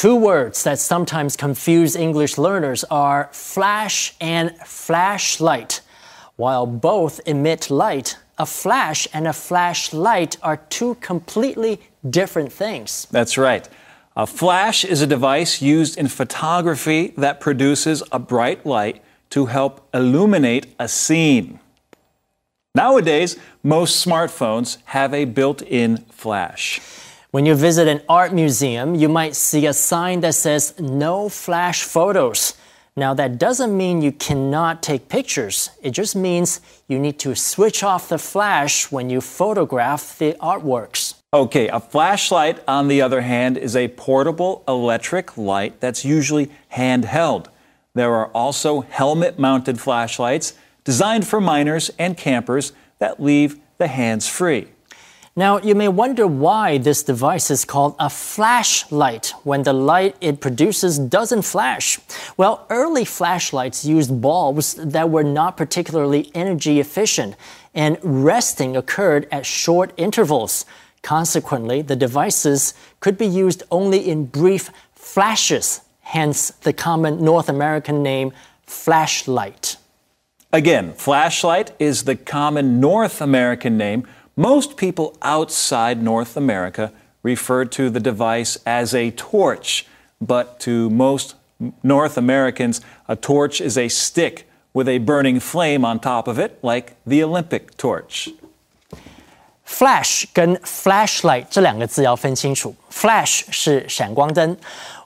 Two words that sometimes confuse English learners are flash and flashlight. While both emit light, a flash and a flashlight are two completely different things. That's right. A flash is a device used in photography that produces a bright light to help illuminate a scene. Nowadays, most smartphones have a built in flash. When you visit an art museum, you might see a sign that says no flash photos. Now, that doesn't mean you cannot take pictures. It just means you need to switch off the flash when you photograph the artworks. Okay, a flashlight, on the other hand, is a portable electric light that's usually handheld. There are also helmet mounted flashlights designed for miners and campers that leave the hands free. Now, you may wonder why this device is called a flashlight when the light it produces doesn't flash. Well, early flashlights used bulbs that were not particularly energy efficient, and resting occurred at short intervals. Consequently, the devices could be used only in brief flashes, hence the common North American name flashlight. Again, flashlight is the common North American name most people outside North America refer to the device as a torch, but to most North Americans, a torch is a stick with a burning flame on top of it, like the Olympic torch. Flash 跟 flashlight 这两个字要分清楚。Flash 是闪光灯，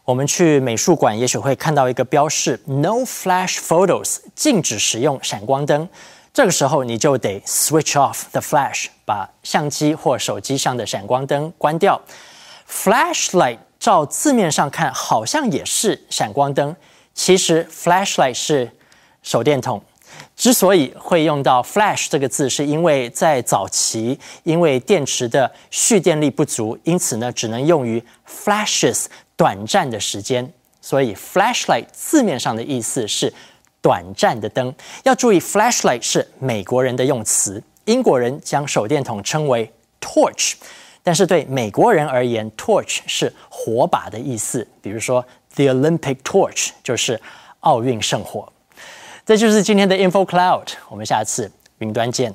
我们去美术馆也许会看到一个标示：No flash photos，禁止使用闪光灯。 这个时候你就得 switch off the flash，把相机或手机上的闪光灯关掉。Flashlight 照字面上看好像也是闪光灯，其实 flashlight 是手电筒。之所以会用到 flash 这个字，是因为在早期，因为电池的蓄电力不足，因此呢只能用于 flashes 短暂的时间。所以 flashlight 字面上的意思是。短暂的灯要注意，flashlight 是美国人的用词，英国人将手电筒称为 torch，但是对美国人而言，torch 是火把的意思。比如说，the Olympic torch 就是奥运圣火。这就是今天的 info cloud，我们下次云端见。